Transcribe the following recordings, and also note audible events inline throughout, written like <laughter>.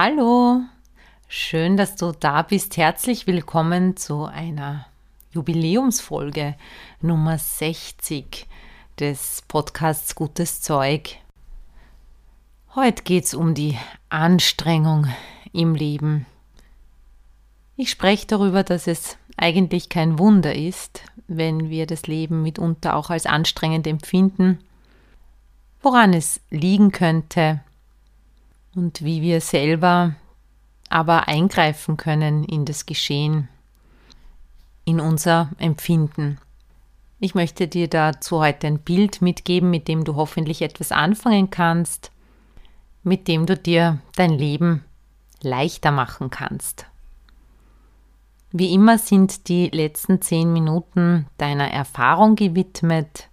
Hallo, schön, dass du da bist. Herzlich willkommen zu einer Jubiläumsfolge Nummer 60 des Podcasts Gutes Zeug. Heute geht es um die Anstrengung im Leben. Ich spreche darüber, dass es eigentlich kein Wunder ist, wenn wir das Leben mitunter auch als anstrengend empfinden, woran es liegen könnte und wie wir selber aber eingreifen können in das Geschehen in unser Empfinden. Ich möchte dir dazu heute ein Bild mitgeben, mit dem du hoffentlich etwas anfangen kannst, mit dem du dir dein Leben leichter machen kannst. Wie immer sind die letzten zehn Minuten deiner Erfahrung gewidmet.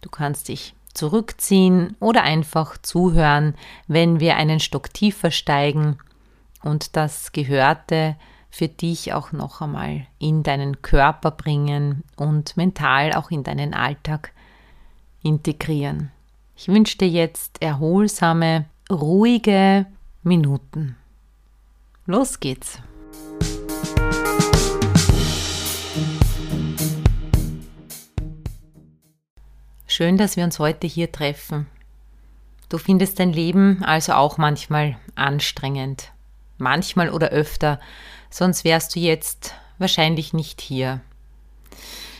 Du kannst dich zurückziehen oder einfach zuhören, wenn wir einen Stock tiefer steigen und das Gehörte für dich auch noch einmal in deinen Körper bringen und mental auch in deinen Alltag integrieren. Ich wünsche dir jetzt erholsame, ruhige Minuten. Los geht's! Schön, dass wir uns heute hier treffen. Du findest dein Leben also auch manchmal anstrengend. Manchmal oder öfter sonst wärst du jetzt wahrscheinlich nicht hier.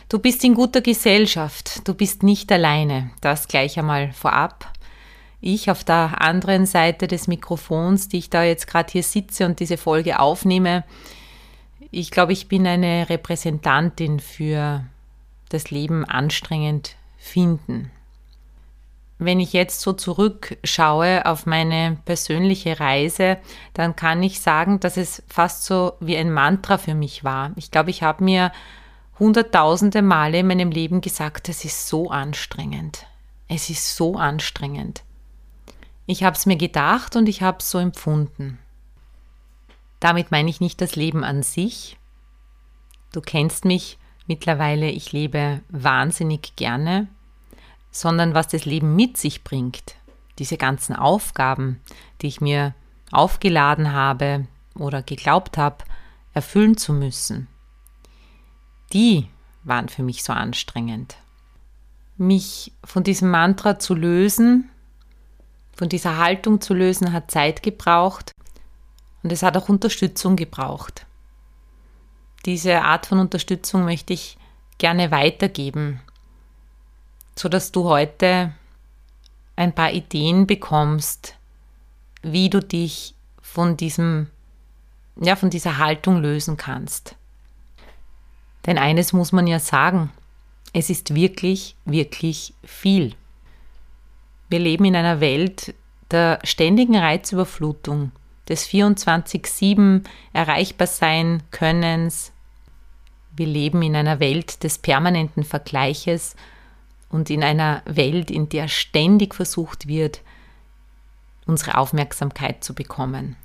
Du bist in guter Gesellschaft, du bist nicht alleine, das gleich einmal vorab. Ich auf der anderen Seite des Mikrofons, die ich da jetzt gerade hier sitze und diese Folge aufnehme, ich glaube, ich bin eine Repräsentantin für das Leben anstrengend finden. Wenn ich jetzt so zurückschaue auf meine persönliche Reise, dann kann ich sagen, dass es fast so wie ein Mantra für mich war. Ich glaube, ich habe mir hunderttausende Male in meinem Leben gesagt, es ist so anstrengend. Es ist so anstrengend. Ich habe es mir gedacht und ich habe es so empfunden. Damit meine ich nicht das Leben an sich. Du kennst mich mittlerweile, ich lebe wahnsinnig gerne sondern was das Leben mit sich bringt. Diese ganzen Aufgaben, die ich mir aufgeladen habe oder geglaubt habe, erfüllen zu müssen, die waren für mich so anstrengend. Mich von diesem Mantra zu lösen, von dieser Haltung zu lösen, hat Zeit gebraucht und es hat auch Unterstützung gebraucht. Diese Art von Unterstützung möchte ich gerne weitergeben so dass du heute ein paar Ideen bekommst, wie du dich von diesem, ja, von dieser Haltung lösen kannst. Denn eines muss man ja sagen, es ist wirklich, wirklich viel. Wir leben in einer Welt der ständigen Reizüberflutung, des 24-7 erreichbar sein Könnens. Wir leben in einer Welt des permanenten Vergleiches und in einer Welt, in der ständig versucht wird, unsere Aufmerksamkeit zu bekommen.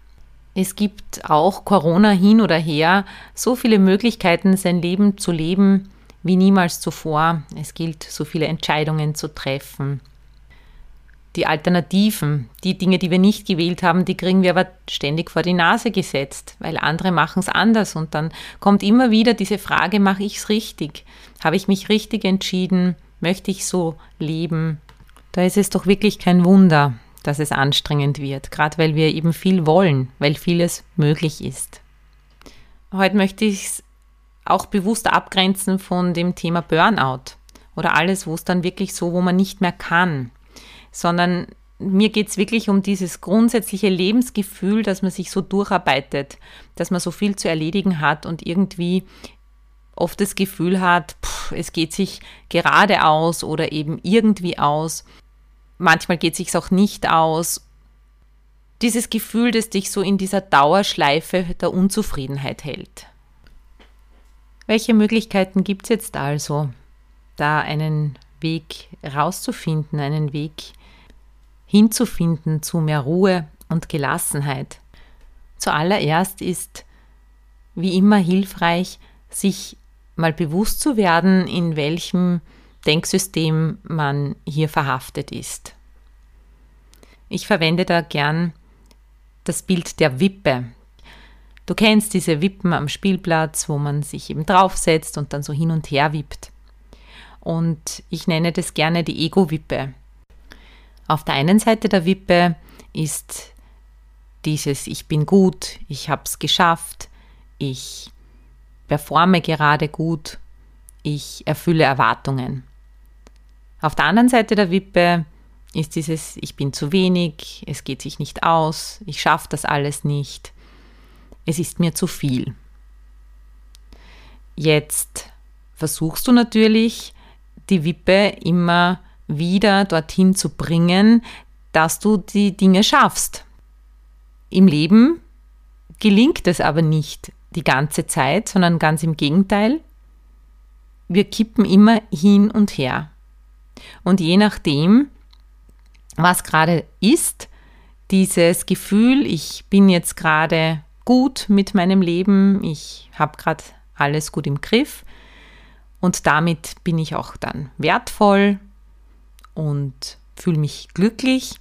Es gibt auch Corona hin oder her so viele Möglichkeiten, sein Leben zu leben wie niemals zuvor. Es gilt, so viele Entscheidungen zu treffen. Die Alternativen, die Dinge, die wir nicht gewählt haben, die kriegen wir aber ständig vor die Nase gesetzt, weil andere machen es anders. Und dann kommt immer wieder diese Frage, mache ich es richtig? Habe ich mich richtig entschieden? Möchte ich so leben? Da ist es doch wirklich kein Wunder, dass es anstrengend wird, gerade weil wir eben viel wollen, weil vieles möglich ist. Heute möchte ich es auch bewusst abgrenzen von dem Thema Burnout oder alles, wo es dann wirklich so, wo man nicht mehr kann, sondern mir geht es wirklich um dieses grundsätzliche Lebensgefühl, dass man sich so durcharbeitet, dass man so viel zu erledigen hat und irgendwie oft das Gefühl hat, pff, es geht sich gerade aus oder eben irgendwie aus. Manchmal geht es sich auch nicht aus dieses Gefühl, das dich so in dieser Dauerschleife der Unzufriedenheit hält. Welche Möglichkeiten gibt es jetzt also, da einen Weg rauszufinden, einen Weg hinzufinden zu mehr Ruhe und Gelassenheit? Zuallererst ist wie immer hilfreich, sich mal bewusst zu werden, in welchem Denksystem man hier verhaftet ist. Ich verwende da gern das Bild der Wippe. Du kennst diese Wippen am Spielplatz, wo man sich eben draufsetzt und dann so hin und her wippt. Und ich nenne das gerne die Ego-Wippe. Auf der einen Seite der Wippe ist dieses Ich bin gut, ich habe es geschafft, ich performe gerade gut, ich erfülle Erwartungen. Auf der anderen Seite der Wippe ist dieses Ich bin zu wenig, es geht sich nicht aus, ich schaffe das alles nicht, es ist mir zu viel. Jetzt versuchst du natürlich, die Wippe immer wieder dorthin zu bringen, dass du die Dinge schaffst. Im Leben gelingt es aber nicht die ganze Zeit, sondern ganz im Gegenteil. Wir kippen immer hin und her. Und je nachdem, was gerade ist, dieses Gefühl, ich bin jetzt gerade gut mit meinem Leben, ich habe gerade alles gut im Griff und damit bin ich auch dann wertvoll und fühle mich glücklich.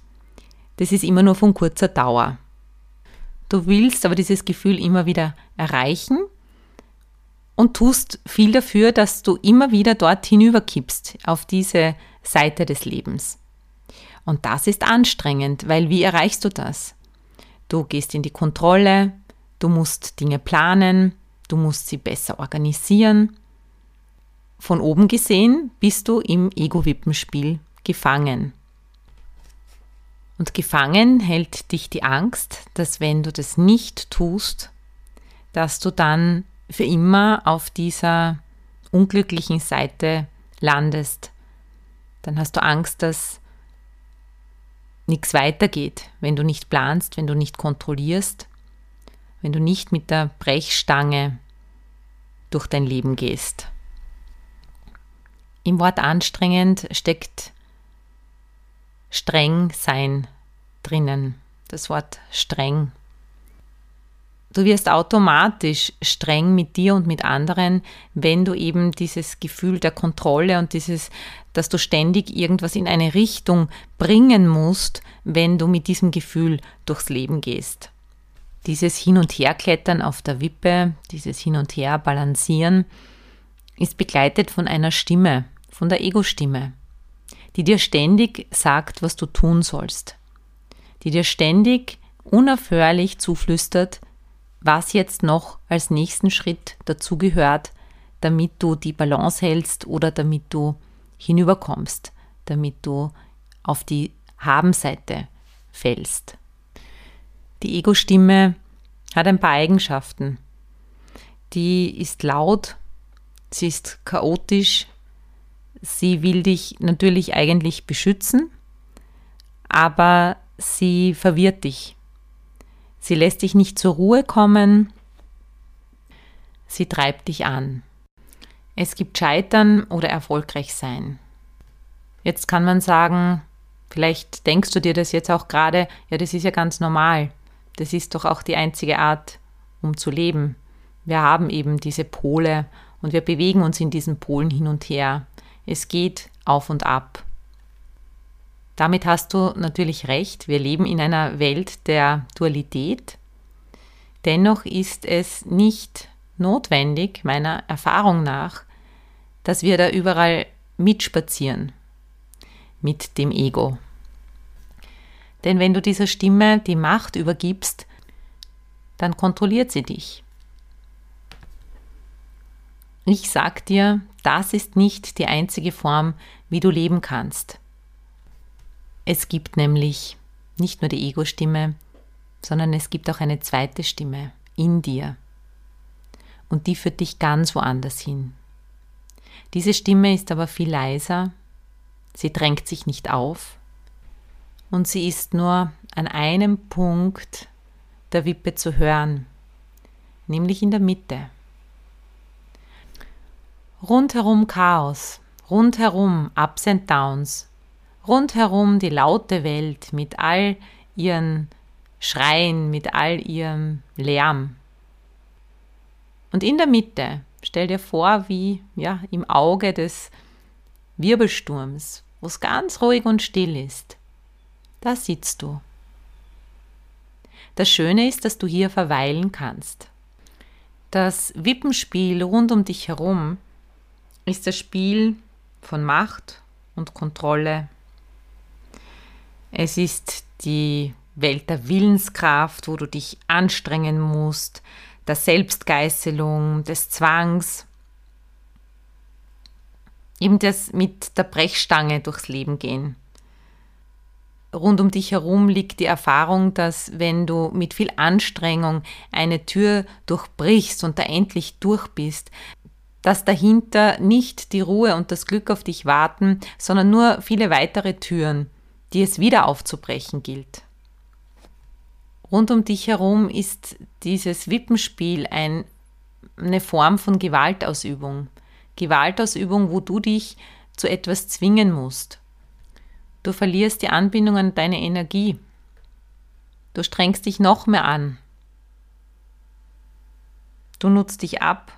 Das ist immer nur von kurzer Dauer. Du willst aber dieses Gefühl immer wieder erreichen und tust viel dafür, dass du immer wieder dort hinüberkippst, auf diese Seite des Lebens. Und das ist anstrengend, weil wie erreichst du das? Du gehst in die Kontrolle, du musst Dinge planen, du musst sie besser organisieren. Von oben gesehen bist du im Ego-Wippenspiel gefangen. Und gefangen hält dich die Angst, dass wenn du das nicht tust, dass du dann für immer auf dieser unglücklichen Seite landest. Dann hast du Angst, dass nichts weitergeht, wenn du nicht planst, wenn du nicht kontrollierst, wenn du nicht mit der Brechstange durch dein Leben gehst. Im Wort anstrengend steckt streng sein drinnen. Das Wort streng. Du wirst automatisch streng mit dir und mit anderen, wenn du eben dieses Gefühl der Kontrolle und dieses, dass du ständig irgendwas in eine Richtung bringen musst, wenn du mit diesem Gefühl durchs Leben gehst. Dieses Hin- und Herklettern auf der Wippe, dieses Hin- und Her balancieren, ist begleitet von einer Stimme, von der Ego-Stimme die dir ständig sagt, was du tun sollst, die dir ständig unaufhörlich zuflüstert, was jetzt noch als nächsten Schritt dazugehört, damit du die Balance hältst oder damit du hinüberkommst, damit du auf die Habenseite fällst. Die Ego-Stimme hat ein paar Eigenschaften. Die ist laut, sie ist chaotisch, Sie will dich natürlich eigentlich beschützen, aber sie verwirrt dich. Sie lässt dich nicht zur Ruhe kommen, sie treibt dich an. Es gibt Scheitern oder erfolgreich sein. Jetzt kann man sagen, vielleicht denkst du dir das jetzt auch gerade, ja, das ist ja ganz normal. Das ist doch auch die einzige Art, um zu leben. Wir haben eben diese Pole und wir bewegen uns in diesen Polen hin und her. Es geht auf und ab. Damit hast du natürlich recht. Wir leben in einer Welt der Dualität. Dennoch ist es nicht notwendig, meiner Erfahrung nach, dass wir da überall mitspazieren mit dem Ego. Denn wenn du dieser Stimme die Macht übergibst, dann kontrolliert sie dich. Ich sag dir, das ist nicht die einzige Form, wie du leben kannst. Es gibt nämlich nicht nur die Ego-Stimme, sondern es gibt auch eine zweite Stimme in dir. Und die führt dich ganz woanders hin. Diese Stimme ist aber viel leiser, sie drängt sich nicht auf und sie ist nur an einem Punkt der Wippe zu hören, nämlich in der Mitte. Rundherum Chaos, rundherum Ups and Downs, rundherum die laute Welt mit all ihren Schreien, mit all ihrem Lärm. Und in der Mitte, stell dir vor, wie ja, im Auge des Wirbelsturms, wo es ganz ruhig und still ist, da sitzt du. Das Schöne ist, dass du hier verweilen kannst. Das Wippenspiel rund um dich herum ist das Spiel von Macht und Kontrolle. Es ist die Welt der Willenskraft, wo du dich anstrengen musst, der Selbstgeißelung, des Zwangs, eben das mit der Brechstange durchs Leben gehen. Rund um dich herum liegt die Erfahrung, dass wenn du mit viel Anstrengung eine Tür durchbrichst und da endlich durch bist, dass dahinter nicht die Ruhe und das Glück auf dich warten, sondern nur viele weitere Türen, die es wieder aufzubrechen gilt. Rund um dich herum ist dieses Wippenspiel ein, eine Form von Gewaltausübung. Gewaltausübung, wo du dich zu etwas zwingen musst. Du verlierst die Anbindung an deine Energie. Du strengst dich noch mehr an. Du nutzt dich ab.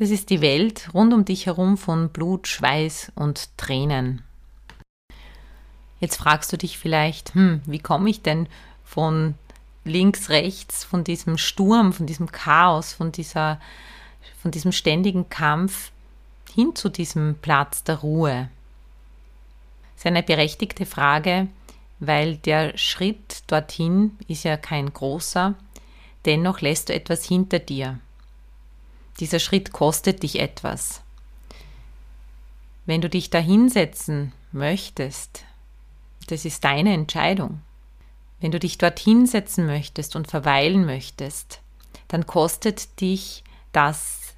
Das ist die Welt rund um dich herum von Blut, Schweiß und Tränen. Jetzt fragst du dich vielleicht, hm, wie komme ich denn von links, rechts, von diesem Sturm, von diesem Chaos, von, dieser, von diesem ständigen Kampf hin zu diesem Platz der Ruhe? Das ist eine berechtigte Frage, weil der Schritt dorthin ist ja kein großer, dennoch lässt du etwas hinter dir. Dieser Schritt kostet dich etwas. Wenn du dich da hinsetzen möchtest, das ist deine Entscheidung. Wenn du dich dort hinsetzen möchtest und verweilen möchtest, dann kostet dich das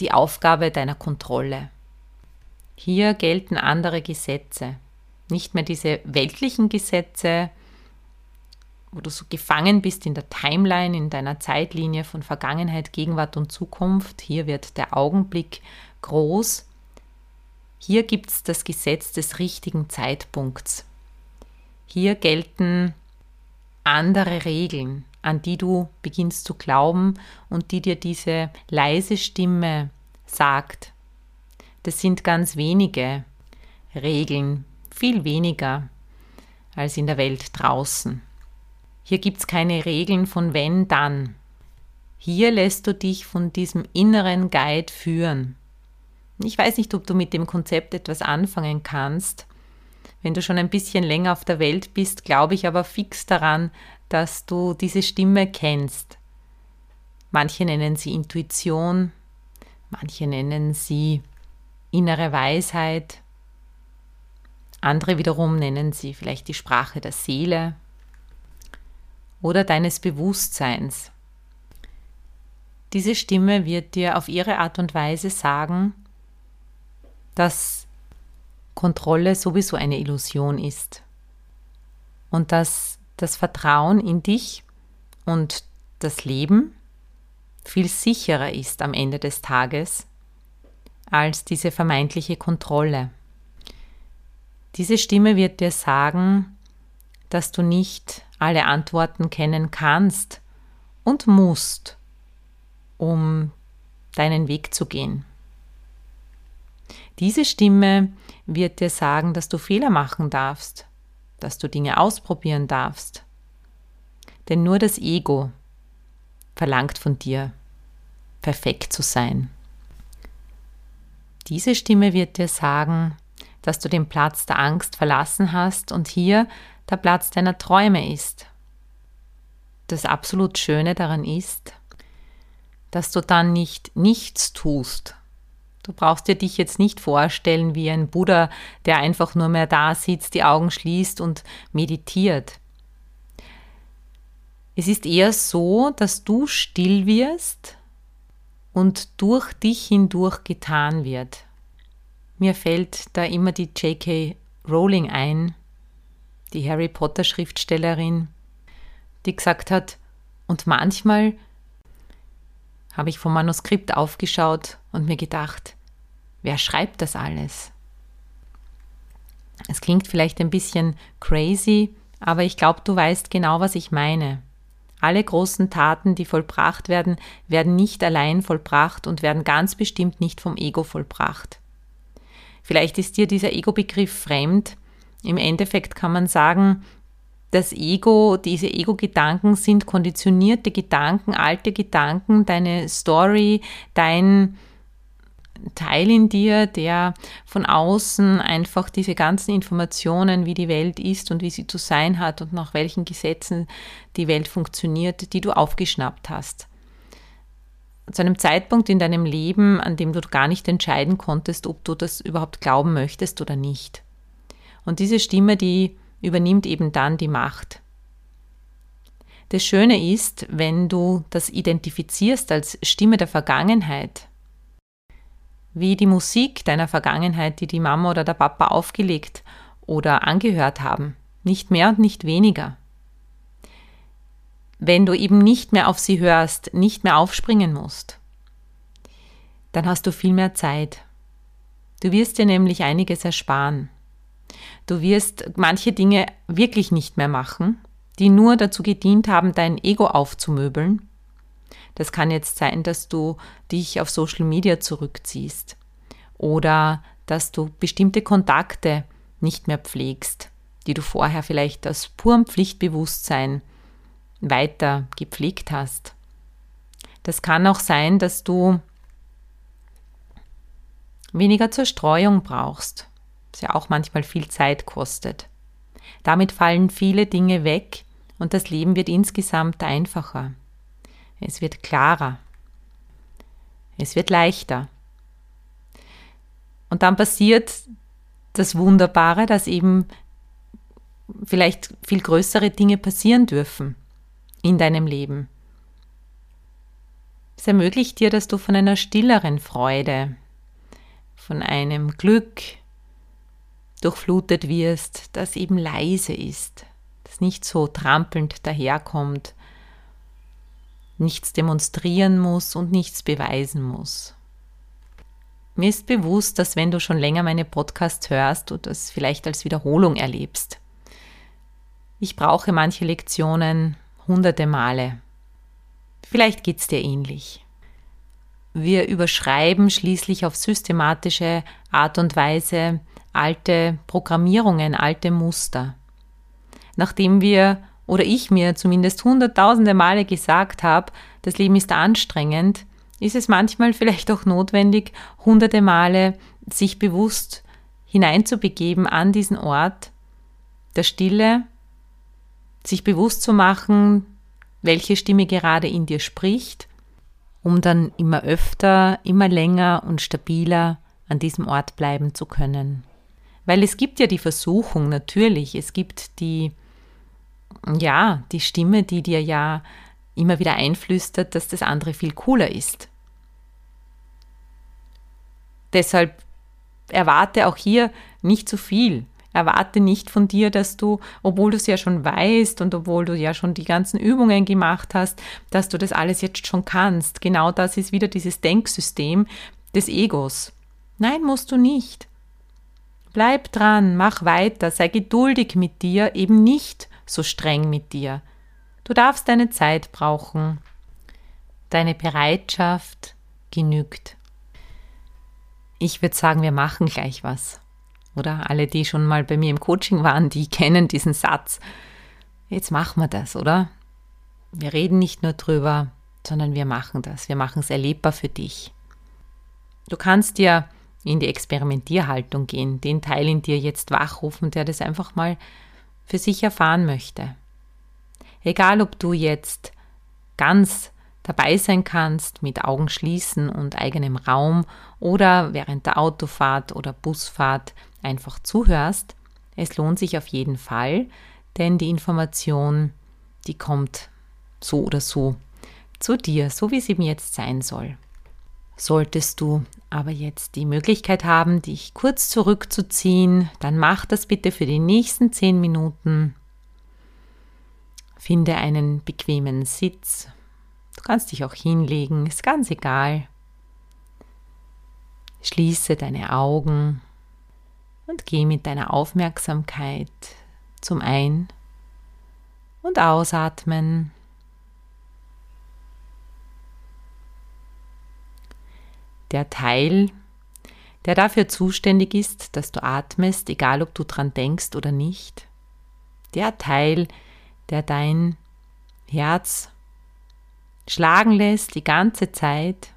die Aufgabe deiner Kontrolle. Hier gelten andere Gesetze, nicht mehr diese weltlichen Gesetze, wo du so gefangen bist in der Timeline, in deiner Zeitlinie von Vergangenheit, Gegenwart und Zukunft. Hier wird der Augenblick groß. Hier gibt es das Gesetz des richtigen Zeitpunkts. Hier gelten andere Regeln, an die du beginnst zu glauben und die dir diese leise Stimme sagt. Das sind ganz wenige Regeln, viel weniger als in der Welt draußen. Hier gibt es keine Regeln von wenn, dann. Hier lässt du dich von diesem inneren Guide führen. Ich weiß nicht, ob du mit dem Konzept etwas anfangen kannst. Wenn du schon ein bisschen länger auf der Welt bist, glaube ich aber fix daran, dass du diese Stimme kennst. Manche nennen sie Intuition, manche nennen sie innere Weisheit, andere wiederum nennen sie vielleicht die Sprache der Seele oder deines Bewusstseins. Diese Stimme wird dir auf ihre Art und Weise sagen, dass Kontrolle sowieso eine Illusion ist und dass das Vertrauen in dich und das Leben viel sicherer ist am Ende des Tages als diese vermeintliche Kontrolle. Diese Stimme wird dir sagen, dass du nicht alle Antworten kennen kannst und musst, um deinen Weg zu gehen. Diese Stimme wird dir sagen, dass du Fehler machen darfst, dass du Dinge ausprobieren darfst. Denn nur das Ego verlangt von dir, perfekt zu sein. Diese Stimme wird dir sagen, dass du den Platz der Angst verlassen hast und hier der Platz deiner Träume ist. Das absolut Schöne daran ist, dass du dann nicht nichts tust. Du brauchst dir dich jetzt nicht vorstellen wie ein Buddha, der einfach nur mehr da sitzt, die Augen schließt und meditiert. Es ist eher so, dass du still wirst und durch dich hindurch getan wird. Mir fällt da immer die J.K. Rowling ein, die Harry Potter Schriftstellerin, die gesagt hat, und manchmal habe ich vom Manuskript aufgeschaut und mir gedacht, wer schreibt das alles? Es klingt vielleicht ein bisschen crazy, aber ich glaube, du weißt genau, was ich meine. Alle großen Taten, die vollbracht werden, werden nicht allein vollbracht und werden ganz bestimmt nicht vom Ego vollbracht. Vielleicht ist dir dieser Ego-Begriff fremd. Im Endeffekt kann man sagen, das Ego, diese Ego-Gedanken sind konditionierte Gedanken, alte Gedanken, deine Story, dein Teil in dir, der von außen einfach diese ganzen Informationen, wie die Welt ist und wie sie zu sein hat und nach welchen Gesetzen die Welt funktioniert, die du aufgeschnappt hast. Zu einem Zeitpunkt in deinem Leben, an dem du gar nicht entscheiden konntest, ob du das überhaupt glauben möchtest oder nicht. Und diese Stimme, die übernimmt eben dann die Macht. Das Schöne ist, wenn du das identifizierst als Stimme der Vergangenheit, wie die Musik deiner Vergangenheit, die die Mama oder der Papa aufgelegt oder angehört haben, nicht mehr und nicht weniger. Wenn du eben nicht mehr auf sie hörst, nicht mehr aufspringen musst, dann hast du viel mehr Zeit. Du wirst dir nämlich einiges ersparen. Du wirst manche Dinge wirklich nicht mehr machen, die nur dazu gedient haben, dein Ego aufzumöbeln das kann jetzt sein, dass du dich auf Social Media zurückziehst oder dass du bestimmte Kontakte nicht mehr pflegst, die du vorher vielleicht aus purem Pflichtbewusstsein weiter gepflegt hast. Das kann auch sein, dass du weniger Zerstreuung brauchst, was ja auch manchmal viel Zeit kostet. Damit fallen viele Dinge weg und das Leben wird insgesamt einfacher. Es wird klarer. Es wird leichter. Und dann passiert das Wunderbare, dass eben vielleicht viel größere Dinge passieren dürfen in deinem Leben. Es ermöglicht dir, dass du von einer stilleren Freude, von einem Glück durchflutet wirst, das eben leise ist, das nicht so trampelnd daherkommt, nichts demonstrieren muss und nichts beweisen muss. Mir ist bewusst, dass wenn du schon länger meine Podcasts hörst und das vielleicht als Wiederholung erlebst, ich brauche manche Lektionen hunderte Male. Vielleicht geht es dir ähnlich. Wir überschreiben schließlich auf systematische Art und Weise alte Programmierungen, alte Muster. Nachdem wir oder ich mir zumindest hunderttausende Male gesagt habe, das Leben ist anstrengend, ist es manchmal vielleicht auch notwendig, hunderte Male sich bewusst hineinzubegeben an diesen Ort der Stille, sich bewusst zu machen, welche Stimme gerade in dir spricht, um dann immer öfter, immer länger und stabiler an diesem Ort bleiben zu können. Weil es gibt ja die Versuchung, natürlich, es gibt die ja, die Stimme, die dir ja immer wieder einflüstert, dass das andere viel cooler ist. Deshalb erwarte auch hier nicht zu viel. Erwarte nicht von dir, dass du, obwohl du es ja schon weißt und obwohl du ja schon die ganzen Übungen gemacht hast, dass du das alles jetzt schon kannst. Genau das ist wieder dieses Denksystem des Egos. Nein, musst du nicht. Bleib dran, mach weiter, sei geduldig mit dir, eben nicht so streng mit dir. Du darfst deine Zeit brauchen. Deine Bereitschaft genügt. Ich würde sagen, wir machen gleich was. Oder alle, die schon mal bei mir im Coaching waren, die <laughs> kennen diesen Satz. Jetzt machen wir das, oder? Wir reden nicht nur drüber, sondern wir machen das. Wir machen es erlebbar für dich. Du kannst dir in die Experimentierhaltung gehen, den Teil in dir jetzt wachrufen, der das einfach mal für sich erfahren möchte. Egal, ob du jetzt ganz dabei sein kannst mit Augen schließen und eigenem Raum oder während der Autofahrt oder Busfahrt einfach zuhörst, es lohnt sich auf jeden Fall, denn die Information, die kommt so oder so zu dir, so wie es eben jetzt sein soll. Solltest du aber jetzt die Möglichkeit haben, dich kurz zurückzuziehen, dann mach das bitte für die nächsten zehn Minuten. Finde einen bequemen Sitz. Du kannst dich auch hinlegen, ist ganz egal. Schließe deine Augen und geh mit deiner Aufmerksamkeit zum Ein- und Ausatmen. Der Teil, der dafür zuständig ist, dass du atmest, egal ob du dran denkst oder nicht. Der Teil, der dein Herz schlagen lässt die ganze Zeit,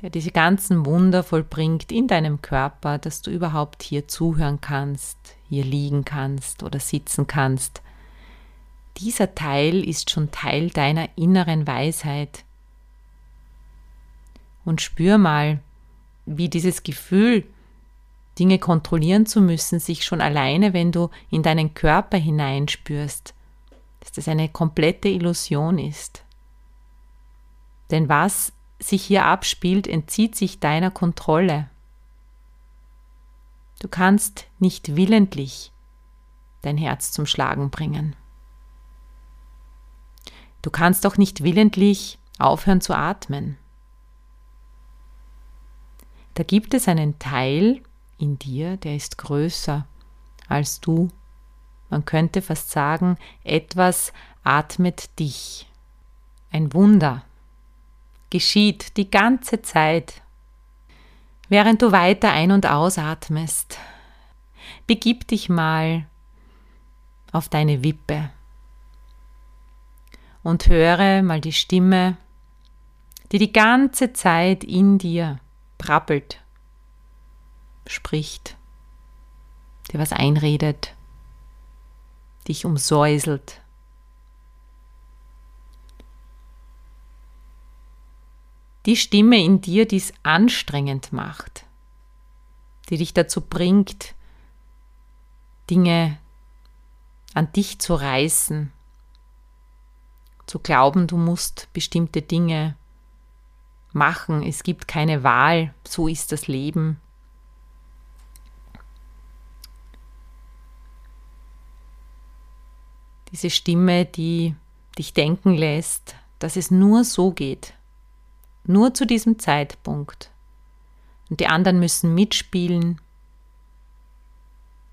der diese ganzen Wunder vollbringt in deinem Körper, dass du überhaupt hier zuhören kannst, hier liegen kannst oder sitzen kannst. Dieser Teil ist schon Teil deiner inneren Weisheit. Und spür mal, wie dieses Gefühl, Dinge kontrollieren zu müssen, sich schon alleine, wenn du in deinen Körper hineinspürst, dass das eine komplette Illusion ist. Denn was sich hier abspielt, entzieht sich deiner Kontrolle. Du kannst nicht willentlich dein Herz zum Schlagen bringen. Du kannst auch nicht willentlich aufhören zu atmen. Da gibt es einen Teil in dir, der ist größer als du. Man könnte fast sagen, etwas atmet dich. Ein Wunder geschieht die ganze Zeit, während du weiter ein- und ausatmest. Begib dich mal auf deine Wippe und höre mal die Stimme, die die ganze Zeit in dir brabbelt, spricht, dir was einredet, dich umsäuselt. die Stimme in dir, die es anstrengend macht, die dich dazu bringt, Dinge an dich zu reißen, zu glauben, du musst bestimmte Dinge machen, es gibt keine Wahl, so ist das Leben. Diese Stimme, die dich denken lässt, dass es nur so geht, nur zu diesem Zeitpunkt. Und die anderen müssen mitspielen.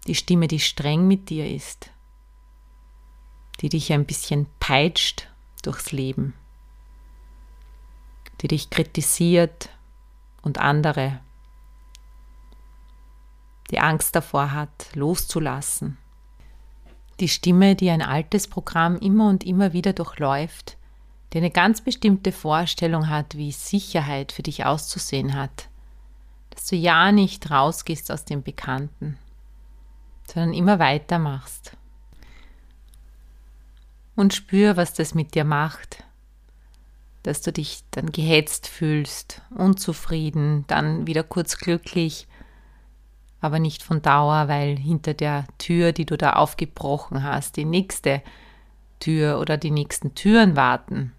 Die Stimme, die streng mit dir ist, die dich ein bisschen peitscht durchs Leben, die dich kritisiert und andere, die Angst davor hat, loszulassen. Die Stimme, die ein altes Programm immer und immer wieder durchläuft, die eine ganz bestimmte Vorstellung hat, wie Sicherheit für dich auszusehen hat. Dass du ja nicht rausgehst aus dem Bekannten, sondern immer weitermachst. Und spür, was das mit dir macht. Dass du dich dann gehetzt fühlst, unzufrieden, dann wieder kurz glücklich, aber nicht von Dauer, weil hinter der Tür, die du da aufgebrochen hast, die nächste Tür oder die nächsten Türen warten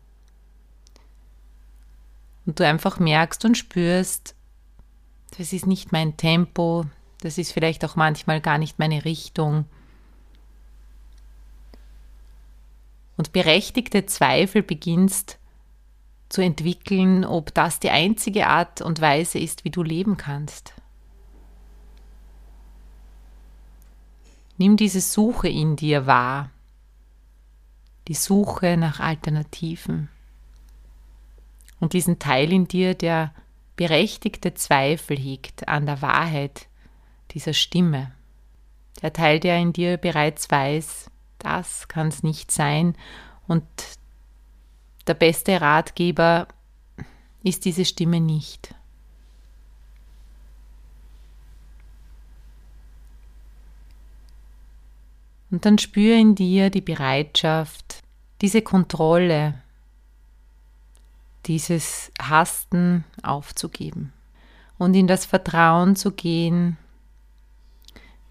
und du einfach merkst und spürst, das ist nicht mein Tempo, das ist vielleicht auch manchmal gar nicht meine Richtung. Und berechtigte Zweifel beginnst zu entwickeln, ob das die einzige Art und Weise ist, wie du leben kannst. Nimm diese Suche in dir wahr, die Suche nach Alternativen und diesen Teil in dir, der berechtigte Zweifel hegt an der Wahrheit dieser Stimme. Der Teil, der in dir bereits weiß, das kann es nicht sein und der beste Ratgeber ist diese Stimme nicht. Und dann spüre in dir die Bereitschaft, diese Kontrolle dieses Hasten aufzugeben und in das Vertrauen zu gehen,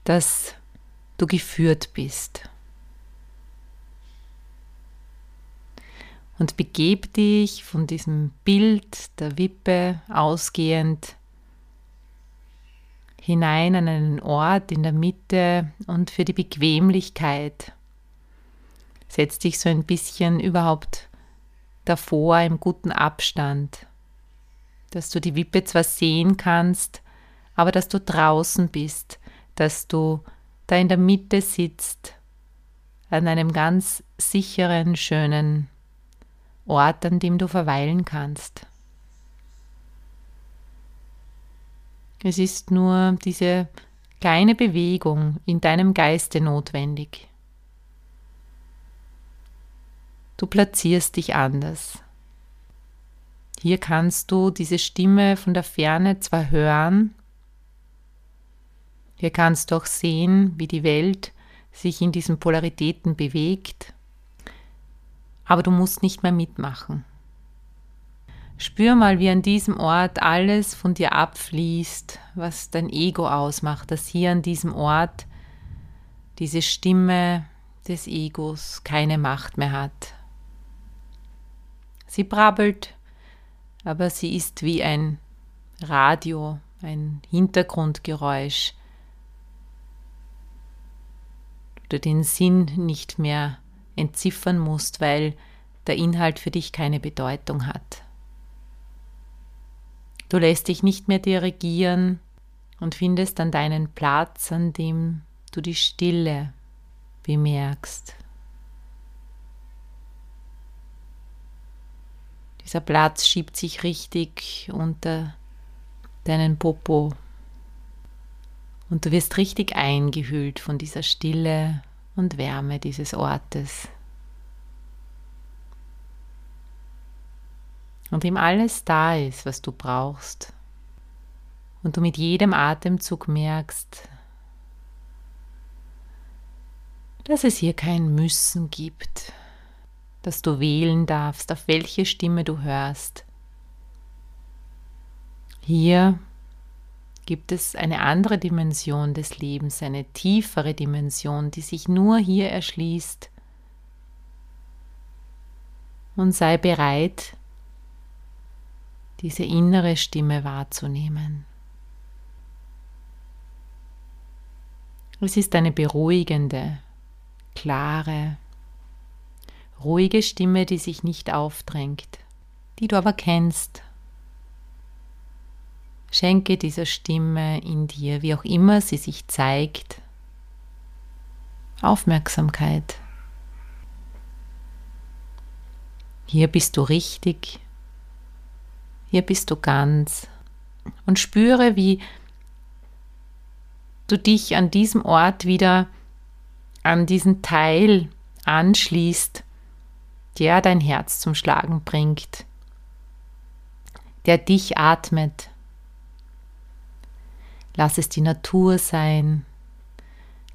dass du geführt bist. Und begeb dich von diesem Bild der Wippe ausgehend hinein an einen Ort in der Mitte und für die Bequemlichkeit. Setz dich so ein bisschen überhaupt davor im guten Abstand, dass du die Wippe zwar sehen kannst, aber dass du draußen bist, dass du da in der Mitte sitzt, an einem ganz sicheren, schönen Ort, an dem du verweilen kannst. Es ist nur diese kleine Bewegung in deinem Geiste notwendig. Du platzierst dich anders. Hier kannst du diese Stimme von der Ferne zwar hören, hier kannst du auch sehen, wie die Welt sich in diesen Polaritäten bewegt, aber du musst nicht mehr mitmachen. Spür mal, wie an diesem Ort alles von dir abfließt, was dein Ego ausmacht, dass hier an diesem Ort diese Stimme des Egos keine Macht mehr hat. Sie brabbelt, aber sie ist wie ein Radio, ein Hintergrundgeräusch, du den Sinn nicht mehr entziffern musst, weil der Inhalt für dich keine Bedeutung hat. Du lässt dich nicht mehr dirigieren und findest dann deinen Platz, an dem du die Stille bemerkst. Dieser Platz schiebt sich richtig unter deinen Popo und du wirst richtig eingehüllt von dieser Stille und Wärme dieses Ortes. und ihm alles da ist, was du brauchst. Und du mit jedem Atemzug merkst, dass es hier kein Müssen gibt, dass du wählen darfst, auf welche Stimme du hörst. Hier gibt es eine andere Dimension des Lebens, eine tiefere Dimension, die sich nur hier erschließt. Und sei bereit, diese innere Stimme wahrzunehmen. Es ist eine beruhigende, klare, ruhige Stimme, die sich nicht aufdrängt, die du aber kennst. Schenke dieser Stimme in dir, wie auch immer sie sich zeigt, Aufmerksamkeit. Hier bist du richtig hier bist du ganz. Und spüre, wie du dich an diesem Ort wieder an diesen Teil anschließt, der dein Herz zum Schlagen bringt, der dich atmet. Lass es die Natur sein,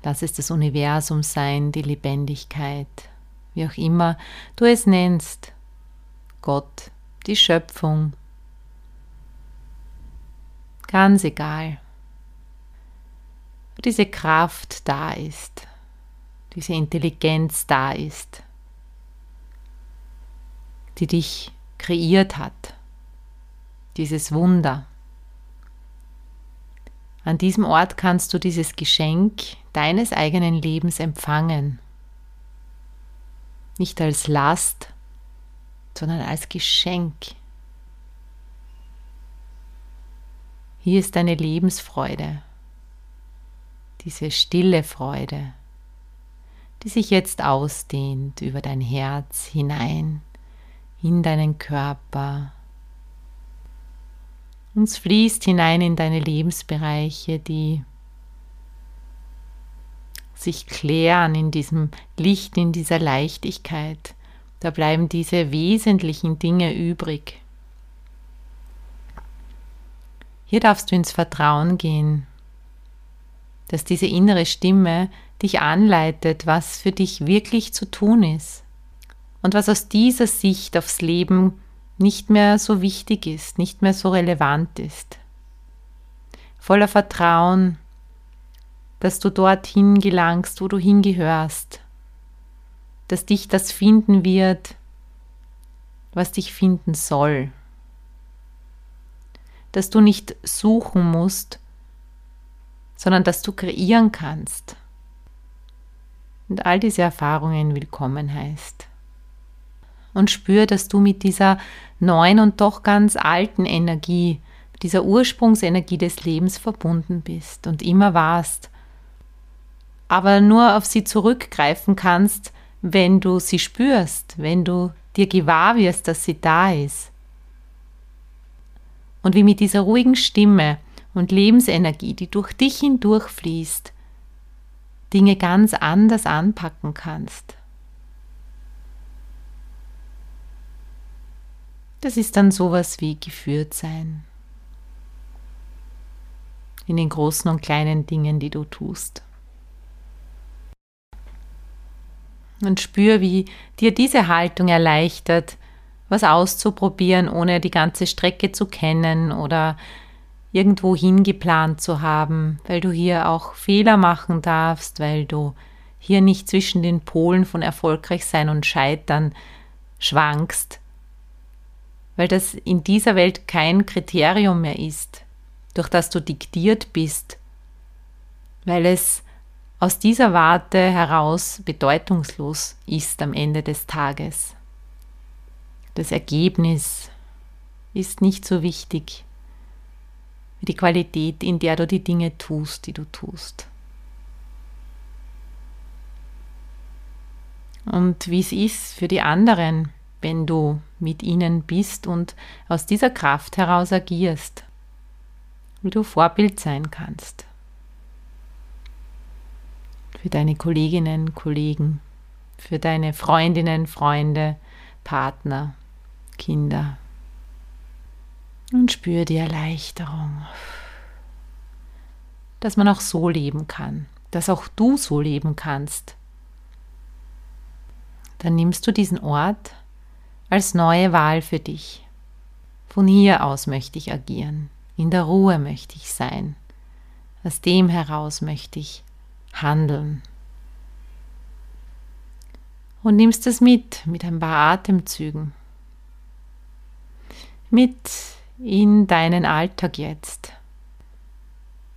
lass es das Universum sein, die Lebendigkeit, wie auch immer du es nennst, Gott, die Schöpfung, Ganz egal. Diese Kraft da ist, diese Intelligenz da ist, die dich kreiert hat, dieses Wunder. An diesem Ort kannst du dieses Geschenk deines eigenen Lebens empfangen. Nicht als Last, sondern als Geschenk. Hier ist deine Lebensfreude, diese stille Freude, die sich jetzt ausdehnt über dein Herz hinein, in deinen Körper. Und es fließt hinein in deine Lebensbereiche, die sich klären in diesem Licht, in dieser Leichtigkeit. Da bleiben diese wesentlichen Dinge übrig. Hier darfst du ins Vertrauen gehen, dass diese innere Stimme dich anleitet, was für dich wirklich zu tun ist und was aus dieser Sicht aufs Leben nicht mehr so wichtig ist, nicht mehr so relevant ist. Voller Vertrauen, dass du dorthin gelangst, wo du hingehörst, dass dich das finden wird, was dich finden soll. Dass du nicht suchen musst, sondern dass du kreieren kannst. Und all diese Erfahrungen willkommen heißt. Und spür, dass du mit dieser neuen und doch ganz alten Energie, dieser Ursprungsenergie des Lebens verbunden bist und immer warst. Aber nur auf sie zurückgreifen kannst, wenn du sie spürst, wenn du dir gewahr wirst, dass sie da ist. Und wie mit dieser ruhigen Stimme und Lebensenergie, die durch dich hindurch fließt, Dinge ganz anders anpacken kannst. Das ist dann sowas wie geführt sein. In den großen und kleinen Dingen, die du tust. Und spür, wie dir diese Haltung erleichtert, was auszuprobieren, ohne die ganze Strecke zu kennen oder irgendwo hingeplant zu haben, weil du hier auch Fehler machen darfst, weil du hier nicht zwischen den Polen von erfolgreich sein und scheitern schwankst, weil das in dieser Welt kein Kriterium mehr ist, durch das du diktiert bist, weil es aus dieser Warte heraus bedeutungslos ist am Ende des Tages. Das Ergebnis ist nicht so wichtig wie die Qualität, in der du die Dinge tust, die du tust. Und wie es ist für die anderen, wenn du mit ihnen bist und aus dieser Kraft heraus agierst, wie du Vorbild sein kannst für deine Kolleginnen, Kollegen, für deine Freundinnen, Freunde, Partner, Kinder. Und spüre die Erleichterung, dass man auch so leben kann, dass auch du so leben kannst. Dann nimmst du diesen Ort als neue Wahl für dich. Von hier aus möchte ich agieren, in der Ruhe möchte ich sein, aus dem heraus möchte ich handeln. Und nimmst es mit, mit ein paar Atemzügen. Mit in deinen Alltag jetzt.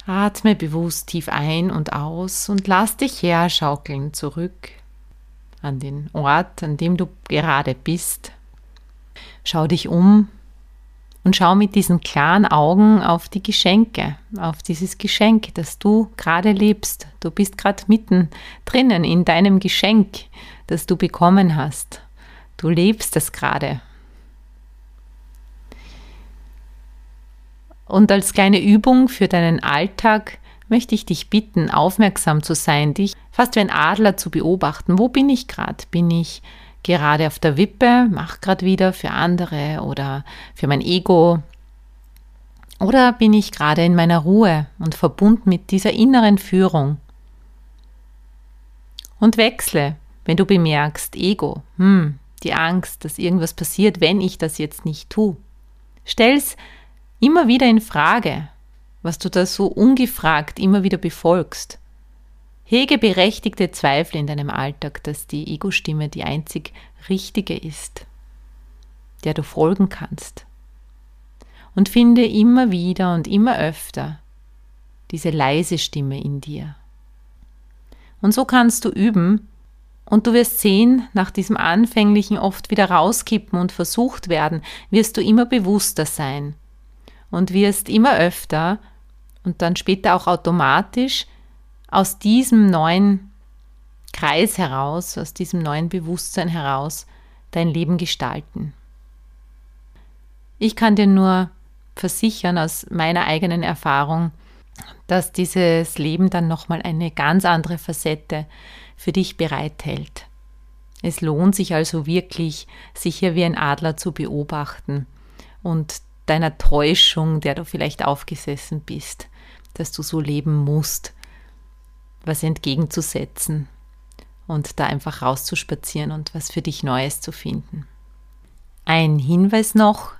Atme bewusst tief ein und aus und lass dich herschaukeln zurück an den Ort, an dem du gerade bist. Schau dich um und schau mit diesen klaren Augen auf die Geschenke, auf dieses Geschenk, das du gerade lebst. Du bist gerade mitten drinnen in deinem Geschenk, das du bekommen hast. Du lebst es gerade. Und als kleine Übung für deinen Alltag möchte ich dich bitten, aufmerksam zu sein, dich fast wie ein Adler zu beobachten. Wo bin ich gerade? Bin ich gerade auf der Wippe, mach gerade wieder für andere oder für mein Ego? Oder bin ich gerade in meiner Ruhe und verbunden mit dieser inneren Führung? Und wechsle, wenn du bemerkst, Ego, hm, die Angst, dass irgendwas passiert, wenn ich das jetzt nicht tue. Stell's immer wieder in Frage, was du da so ungefragt immer wieder befolgst. Hege berechtigte Zweifel in deinem Alltag, dass die Ego-Stimme die einzig richtige ist, der du folgen kannst. Und finde immer wieder und immer öfter diese leise Stimme in dir. Und so kannst du üben, und du wirst sehen, nach diesem anfänglichen oft wieder rauskippen und versucht werden, wirst du immer bewusster sein und wirst immer öfter und dann später auch automatisch aus diesem neuen Kreis heraus, aus diesem neuen Bewusstsein heraus dein Leben gestalten. Ich kann dir nur versichern aus meiner eigenen Erfahrung, dass dieses Leben dann nochmal eine ganz andere Facette für dich bereithält. Es lohnt sich also wirklich, sich hier wie ein Adler zu beobachten und deiner Täuschung, der du vielleicht aufgesessen bist, dass du so leben musst, was entgegenzusetzen und da einfach rauszuspazieren und was für dich Neues zu finden. Ein Hinweis noch,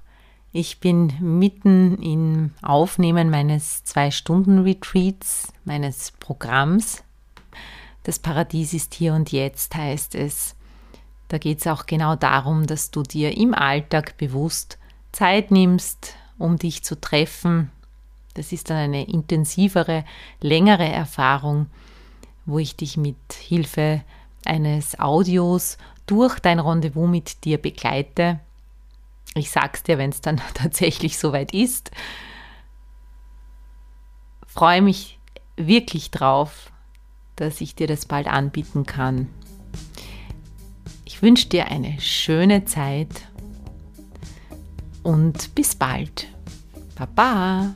ich bin mitten im Aufnehmen meines Zwei-Stunden-Retreats, meines Programms. Das Paradies ist hier und jetzt heißt es. Da geht es auch genau darum, dass du dir im Alltag bewusst Zeit nimmst, um dich zu treffen. Das ist dann eine intensivere, längere Erfahrung, wo ich dich mit Hilfe eines Audios durch dein Rendezvous mit dir begleite. Ich sag's dir, wenn es dann <laughs> tatsächlich soweit ist. Freue mich wirklich drauf, dass ich dir das bald anbieten kann. Ich wünsche dir eine schöne Zeit und bis bald. Baba!